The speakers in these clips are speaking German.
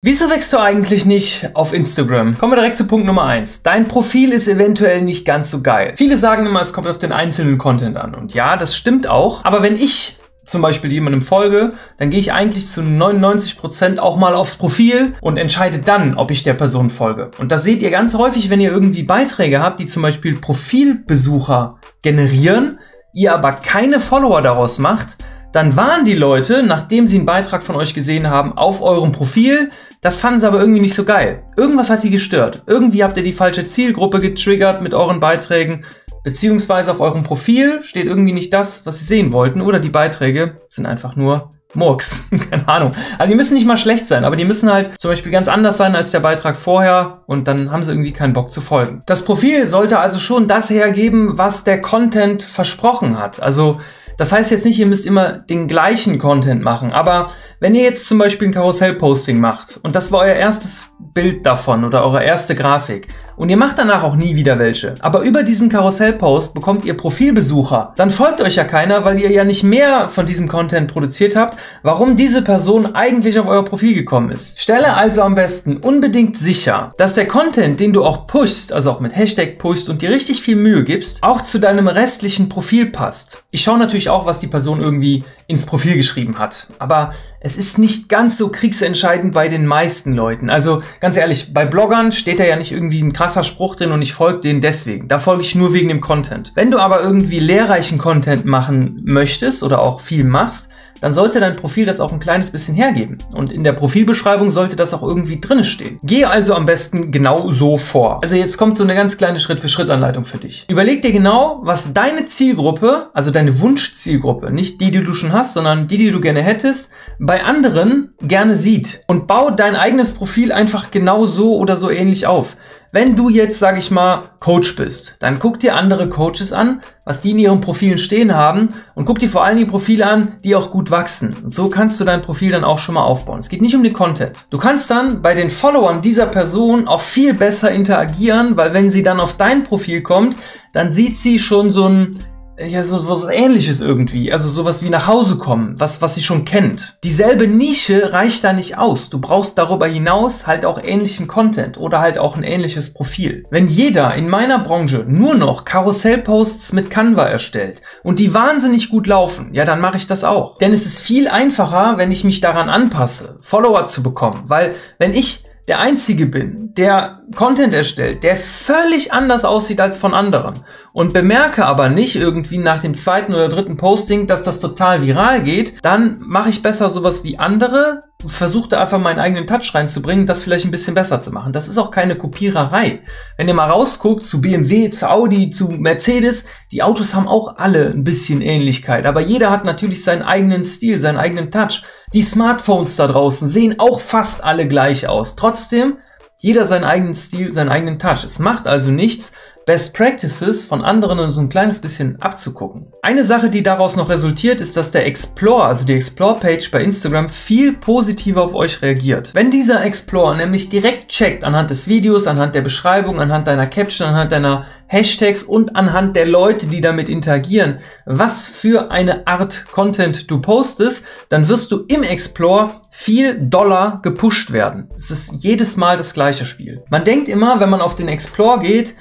Wieso wächst du eigentlich nicht auf Instagram? Kommen wir direkt zu Punkt Nummer eins. Dein Profil ist eventuell nicht ganz so geil. Viele sagen immer, es kommt auf den einzelnen Content an. Und ja, das stimmt auch. Aber wenn ich zum Beispiel jemandem folge, dann gehe ich eigentlich zu 99 Prozent auch mal aufs Profil und entscheide dann, ob ich der Person folge. Und das seht ihr ganz häufig, wenn ihr irgendwie Beiträge habt, die zum Beispiel Profilbesucher generieren, ihr aber keine Follower daraus macht, dann waren die Leute, nachdem sie einen Beitrag von euch gesehen haben, auf eurem Profil. Das fanden sie aber irgendwie nicht so geil. Irgendwas hat die gestört. Irgendwie habt ihr die falsche Zielgruppe getriggert mit euren Beiträgen. Beziehungsweise auf eurem Profil steht irgendwie nicht das, was sie sehen wollten. Oder die Beiträge sind einfach nur Murks. Keine Ahnung. Also die müssen nicht mal schlecht sein, aber die müssen halt zum Beispiel ganz anders sein als der Beitrag vorher und dann haben sie irgendwie keinen Bock zu folgen. Das Profil sollte also schon das hergeben, was der Content versprochen hat. Also das heißt jetzt nicht, ihr müsst immer den gleichen Content machen, aber wenn ihr jetzt zum Beispiel ein Karussell-Posting macht und das war euer erstes Bild davon oder eure erste Grafik und ihr macht danach auch nie wieder welche, aber über diesen Karussell-Post bekommt ihr Profilbesucher, dann folgt euch ja keiner, weil ihr ja nicht mehr von diesem Content produziert habt, warum diese Person eigentlich auf euer Profil gekommen ist. Stelle also am besten unbedingt sicher, dass der Content, den du auch pushst, also auch mit Hashtag pushst und dir richtig viel Mühe gibst, auch zu deinem restlichen Profil passt. Ich schaue natürlich auch, was die Person irgendwie ins Profil geschrieben hat, aber es ist nicht ganz so kriegsentscheidend bei den meisten Leuten. Also ganz ehrlich, bei Bloggern steht da ja nicht irgendwie ein krasser Spruch drin und ich folge denen deswegen. Da folge ich nur wegen dem Content. Wenn du aber irgendwie lehrreichen Content machen möchtest oder auch viel machst, dann sollte dein Profil das auch ein kleines bisschen hergeben. Und in der Profilbeschreibung sollte das auch irgendwie drin stehen. Geh also am besten genau so vor. Also jetzt kommt so eine ganz kleine Schritt-für-Schritt-Anleitung für dich. Überleg dir genau, was deine Zielgruppe, also deine Wunschzielgruppe, nicht die, die du schon hast, sondern die, die du gerne hättest, bei anderen gerne sieht. Und bau dein eigenes Profil einfach genau so oder so ähnlich auf. Wenn du jetzt, sag ich mal, Coach bist, dann guck dir andere Coaches an, was die in ihren Profilen stehen haben und guck dir vor allem die Profile an, die auch gut wachsen. Und so kannst du dein Profil dann auch schon mal aufbauen. Es geht nicht um den Content. Du kannst dann bei den Followern dieser Person auch viel besser interagieren, weil wenn sie dann auf dein Profil kommt, dann sieht sie schon so ein ja, so was ähnliches irgendwie. Also sowas wie nach Hause kommen, was, was sie schon kennt. Dieselbe Nische reicht da nicht aus. Du brauchst darüber hinaus halt auch ähnlichen Content oder halt auch ein ähnliches Profil. Wenn jeder in meiner Branche nur noch Karussellposts mit Canva erstellt und die wahnsinnig gut laufen, ja, dann mache ich das auch. Denn es ist viel einfacher, wenn ich mich daran anpasse, Follower zu bekommen. Weil wenn ich der Einzige bin, der Content erstellt, der völlig anders aussieht als von anderen und bemerke aber nicht irgendwie nach dem zweiten oder dritten Posting, dass das total viral geht, dann mache ich besser sowas wie andere, versuche da einfach meinen eigenen Touch reinzubringen, das vielleicht ein bisschen besser zu machen. Das ist auch keine Kopiererei. Wenn ihr mal rausguckt zu BMW, zu Audi, zu Mercedes, die Autos haben auch alle ein bisschen Ähnlichkeit, aber jeder hat natürlich seinen eigenen Stil, seinen eigenen Touch. Die Smartphones da draußen sehen auch fast alle gleich aus. Trotzdem, jeder seinen eigenen Stil, seinen eigenen Touch. Es macht also nichts, Best Practices von anderen so ein kleines bisschen abzugucken. Eine Sache, die daraus noch resultiert, ist, dass der Explore, also die Explore-Page bei Instagram, viel positiver auf euch reagiert. Wenn dieser Explore nämlich direkt checkt anhand des Videos, anhand der Beschreibung, anhand deiner Caption, anhand deiner Hashtags und anhand der Leute, die damit interagieren, was für eine Art Content du postest, dann wirst du im Explore viel doller gepusht werden. Es ist jedes Mal das gleiche Spiel. Man denkt immer, wenn man auf den Explore geht,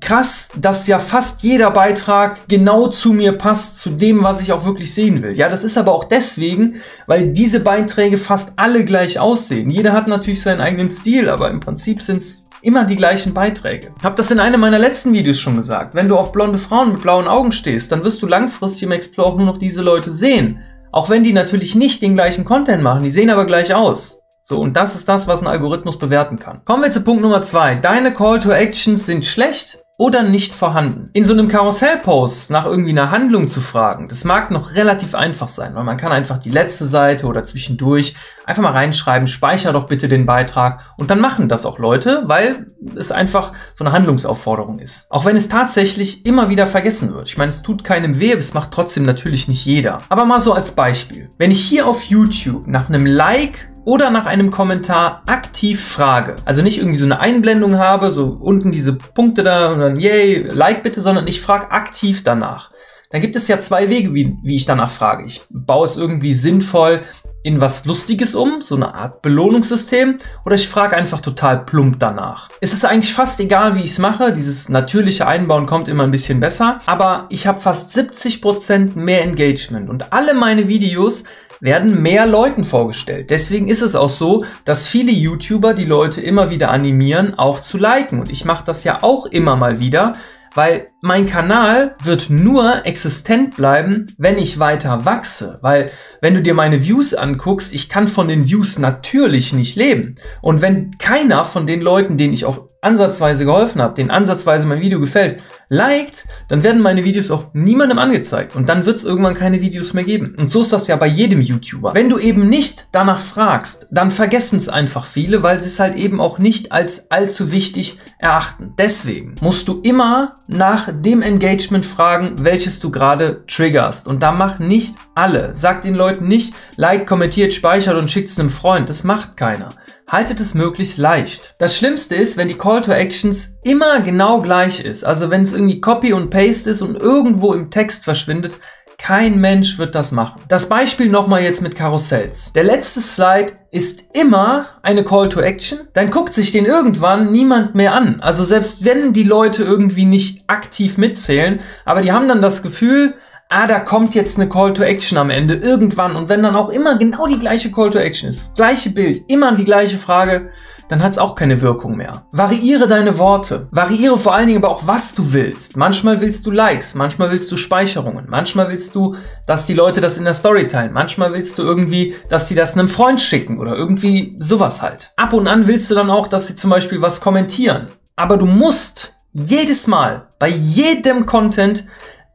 krass, dass ja fast jeder Beitrag genau zu mir passt, zu dem, was ich auch wirklich sehen will. Ja, das ist aber auch deswegen, weil diese Beiträge fast alle gleich aussehen. Jeder hat natürlich seinen eigenen Stil, aber im Prinzip sind es immer die gleichen Beiträge. Hab das in einem meiner letzten Videos schon gesagt. Wenn du auf blonde Frauen mit blauen Augen stehst, dann wirst du langfristig im Explore nur noch diese Leute sehen. Auch wenn die natürlich nicht den gleichen Content machen, die sehen aber gleich aus. So, und das ist das, was ein Algorithmus bewerten kann. Kommen wir zu Punkt Nummer zwei. Deine Call to Actions sind schlecht oder nicht vorhanden. In so einem Karussellpost nach irgendwie einer Handlung zu fragen, das mag noch relativ einfach sein, weil man kann einfach die letzte Seite oder zwischendurch einfach mal reinschreiben, speicher doch bitte den Beitrag und dann machen das auch Leute, weil es einfach so eine Handlungsaufforderung ist. Auch wenn es tatsächlich immer wieder vergessen wird. Ich meine, es tut keinem weh, es macht trotzdem natürlich nicht jeder. Aber mal so als Beispiel. Wenn ich hier auf YouTube nach einem Like oder nach einem Kommentar aktiv frage. Also nicht irgendwie so eine Einblendung habe, so unten diese Punkte da und dann yay, like bitte, sondern ich frage aktiv danach. Dann gibt es ja zwei Wege, wie, wie ich danach frage. Ich baue es irgendwie sinnvoll in was Lustiges um, so eine Art Belohnungssystem, oder ich frage einfach total plump danach. Es ist eigentlich fast egal, wie ich es mache. Dieses natürliche Einbauen kommt immer ein bisschen besser, aber ich habe fast 70% mehr Engagement und alle meine Videos werden mehr Leuten vorgestellt. Deswegen ist es auch so, dass viele YouTuber die Leute immer wieder animieren, auch zu liken. Und ich mache das ja auch immer mal wieder, weil mein Kanal wird nur existent bleiben, wenn ich weiter wachse, weil wenn du dir meine Views anguckst, ich kann von den Views natürlich nicht leben. Und wenn keiner von den Leuten, denen ich auch ansatzweise geholfen habe, denen ansatzweise mein Video gefällt, liked, dann werden meine Videos auch niemandem angezeigt. Und dann wird es irgendwann keine Videos mehr geben. Und so ist das ja bei jedem YouTuber. Wenn du eben nicht danach fragst, dann vergessen es einfach viele, weil sie es halt eben auch nicht als allzu wichtig erachten. Deswegen musst du immer nach dem Engagement fragen, welches du gerade triggerst. Und da mach nicht alle. Sag den Leuten, nicht like, kommentiert, speichert und schickt es einem Freund. Das macht keiner. Haltet es möglichst leicht. Das Schlimmste ist, wenn die Call to Actions immer genau gleich ist. Also wenn es irgendwie Copy und Paste ist und irgendwo im Text verschwindet, kein Mensch wird das machen. Das Beispiel nochmal jetzt mit Karussells. Der letzte Slide ist immer eine Call to Action. Dann guckt sich den irgendwann niemand mehr an. Also selbst wenn die Leute irgendwie nicht aktiv mitzählen, aber die haben dann das Gefühl, ah, da kommt jetzt eine Call to Action am Ende irgendwann und wenn dann auch immer genau die gleiche Call to Action ist, das gleiche Bild, immer die gleiche Frage, dann hat es auch keine Wirkung mehr. Variiere deine Worte. Variiere vor allen Dingen aber auch, was du willst. Manchmal willst du Likes, manchmal willst du Speicherungen, manchmal willst du, dass die Leute das in der Story teilen, manchmal willst du irgendwie, dass sie das einem Freund schicken oder irgendwie sowas halt. Ab und an willst du dann auch, dass sie zum Beispiel was kommentieren. Aber du musst jedes Mal bei jedem Content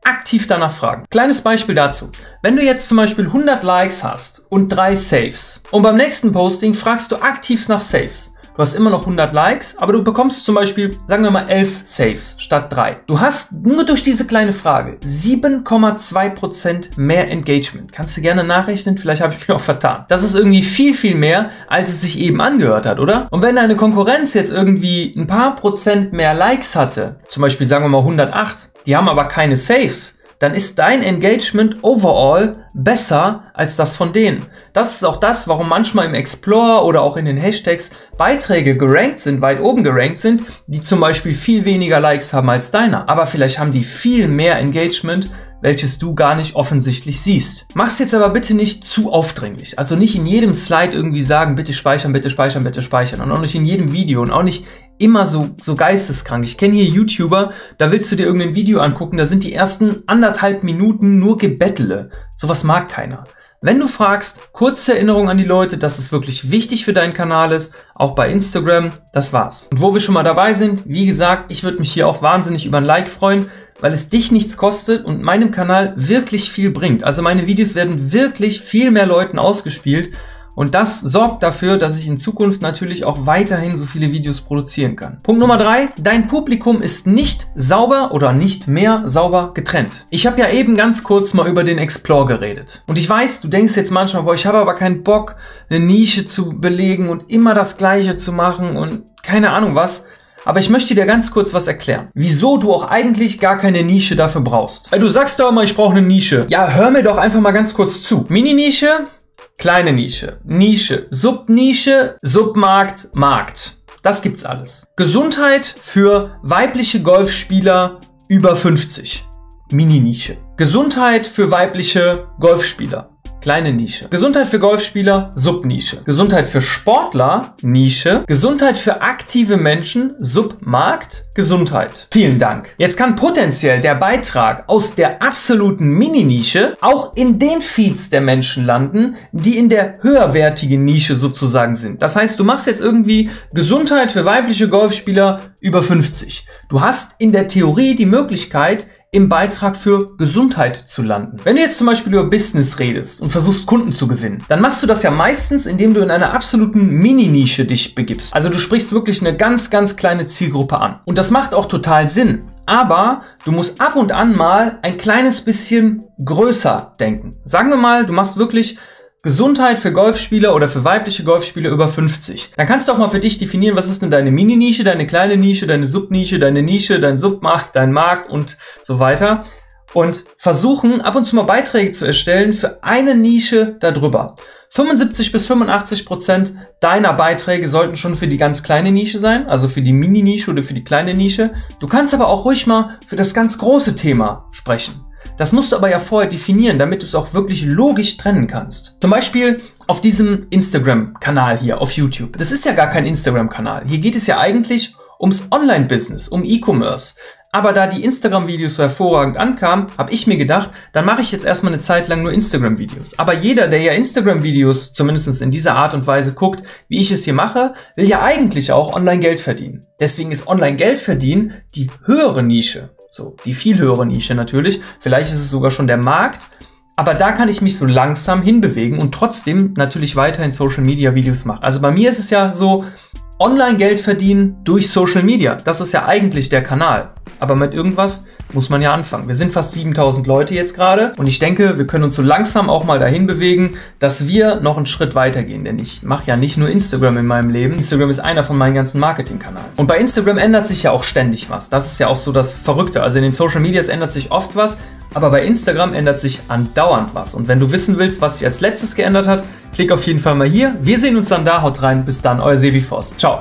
aktiv danach fragen. Kleines Beispiel dazu. Wenn du jetzt zum Beispiel 100 Likes hast und drei Saves und beim nächsten Posting fragst du aktiv nach Saves, Du hast immer noch 100 Likes, aber du bekommst zum Beispiel, sagen wir mal, 11 Saves statt 3. Du hast nur durch diese kleine Frage 7,2% mehr Engagement. Kannst du gerne nachrechnen, vielleicht habe ich mich auch vertan. Das ist irgendwie viel, viel mehr, als es sich eben angehört hat, oder? Und wenn deine Konkurrenz jetzt irgendwie ein paar Prozent mehr Likes hatte, zum Beispiel sagen wir mal 108, die haben aber keine Saves, dann ist dein Engagement overall besser als das von denen. Das ist auch das, warum manchmal im Explorer oder auch in den Hashtags Beiträge gerankt sind, weit oben gerankt sind, die zum Beispiel viel weniger Likes haben als deiner. Aber vielleicht haben die viel mehr Engagement welches du gar nicht offensichtlich siehst. Mach's jetzt aber bitte nicht zu aufdringlich. Also nicht in jedem Slide irgendwie sagen, bitte speichern, bitte speichern, bitte speichern. Und auch nicht in jedem Video und auch nicht immer so, so geisteskrank. Ich kenne hier YouTuber, da willst du dir irgendein Video angucken, da sind die ersten anderthalb Minuten nur Gebettele. Sowas mag keiner. Wenn du fragst, kurze Erinnerung an die Leute, dass es wirklich wichtig für deinen Kanal ist, auch bei Instagram, das war's. Und wo wir schon mal dabei sind, wie gesagt, ich würde mich hier auch wahnsinnig über ein Like freuen, weil es dich nichts kostet und meinem Kanal wirklich viel bringt. Also meine Videos werden wirklich viel mehr Leuten ausgespielt und das sorgt dafür, dass ich in Zukunft natürlich auch weiterhin so viele Videos produzieren kann. Punkt Nummer drei: Dein Publikum ist nicht sauber oder nicht mehr sauber getrennt. Ich habe ja eben ganz kurz mal über den Explore geredet. Und ich weiß, du denkst jetzt manchmal, boah, ich habe aber keinen Bock, eine Nische zu belegen und immer das Gleiche zu machen und keine Ahnung was. Aber ich möchte dir ganz kurz was erklären. Wieso du auch eigentlich gar keine Nische dafür brauchst. Du sagst doch immer, ich brauche eine Nische. Ja, hör mir doch einfach mal ganz kurz zu. Mini-Nische, Kleine Nische, Nische, Subnische, Submarkt, Markt. Das gibt's alles. Gesundheit für weibliche Golfspieler über 50. Mini-Nische. Gesundheit für weibliche Golfspieler kleine Nische. Gesundheit für Golfspieler, Subnische. Gesundheit für Sportler, Nische. Gesundheit für aktive Menschen, Submarkt, Gesundheit. Vielen Dank. Jetzt kann potenziell der Beitrag aus der absoluten Mini-Nische auch in den Feeds der Menschen landen, die in der höherwertigen Nische sozusagen sind. Das heißt, du machst jetzt irgendwie Gesundheit für weibliche Golfspieler über 50. Du hast in der Theorie die Möglichkeit, im Beitrag für Gesundheit zu landen. Wenn du jetzt zum Beispiel über Business redest und versuchst Kunden zu gewinnen, dann machst du das ja meistens, indem du in einer absoluten Mini-Nische dich begibst. Also du sprichst wirklich eine ganz, ganz kleine Zielgruppe an. Und das macht auch total Sinn. Aber du musst ab und an mal ein kleines bisschen größer denken. Sagen wir mal, du machst wirklich Gesundheit für Golfspieler oder für weibliche Golfspieler über 50. Dann kannst du auch mal für dich definieren, was ist denn deine Mini-Nische, deine kleine Nische, deine Subnische, deine Nische, dein Submarkt, dein Markt und so weiter. und versuchen ab und zu mal Beiträge zu erstellen für eine Nische darüber. 75 bis 85 Prozent deiner Beiträge sollten schon für die ganz kleine Nische sein, also für die Mini-Nische oder für die kleine Nische. Du kannst aber auch ruhig mal für das ganz große Thema sprechen. Das musst du aber ja vorher definieren, damit du es auch wirklich logisch trennen kannst. Zum Beispiel auf diesem Instagram-Kanal hier auf YouTube. Das ist ja gar kein Instagram-Kanal. Hier geht es ja eigentlich ums Online-Business, um E-Commerce. Aber da die Instagram-Videos so hervorragend ankamen, habe ich mir gedacht, dann mache ich jetzt erstmal eine Zeit lang nur Instagram-Videos. Aber jeder, der ja Instagram-Videos zumindest in dieser Art und Weise guckt, wie ich es hier mache, will ja eigentlich auch online Geld verdienen. Deswegen ist online Geld verdienen die höhere Nische. So, die viel höhere Nische natürlich. Vielleicht ist es sogar schon der Markt. Aber da kann ich mich so langsam hinbewegen und trotzdem natürlich weiterhin Social Media Videos machen. Also bei mir ist es ja so, online Geld verdienen durch Social Media. Das ist ja eigentlich der Kanal. Aber mit irgendwas muss man ja anfangen. Wir sind fast 7000 Leute jetzt gerade und ich denke, wir können uns so langsam auch mal dahin bewegen, dass wir noch einen Schritt weitergehen. Denn ich mache ja nicht nur Instagram in meinem Leben. Instagram ist einer von meinen ganzen Marketingkanalen. Und bei Instagram ändert sich ja auch ständig was. Das ist ja auch so das Verrückte. Also in den Social Medias ändert sich oft was, aber bei Instagram ändert sich andauernd was. Und wenn du wissen willst, was sich als letztes geändert hat, klick auf jeden Fall mal hier. Wir sehen uns dann da. Haut rein. Bis dann, euer Sebi Forst. Ciao.